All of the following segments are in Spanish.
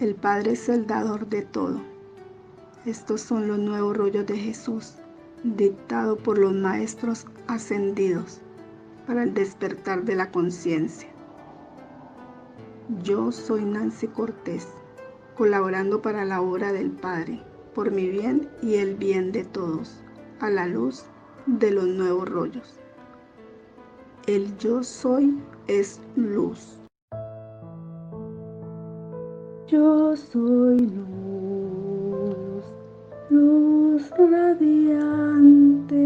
El Padre es el dador de todo. Estos son los nuevos rollos de Jesús, dictado por los maestros ascendidos para el despertar de la conciencia. Yo soy Nancy Cortés, colaborando para la obra del Padre, por mi bien y el bien de todos, a la luz de los nuevos rollos. El yo soy es luz. Yo soy luz, luz radiante.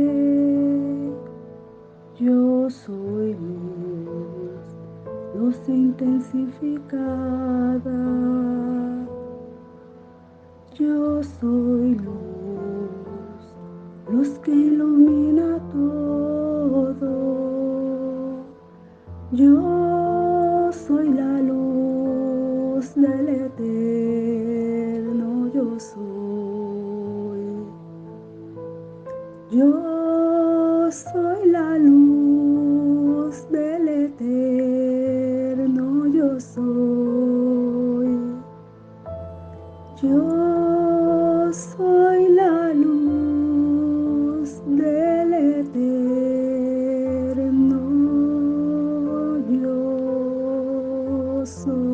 Yo soy luz, luz intensificada. Yo soy luz, luz que ilumina todo. Yo luz del eterno yo soy. Yo soy la luz del eterno yo soy. Yo soy la luz del eterno. soul.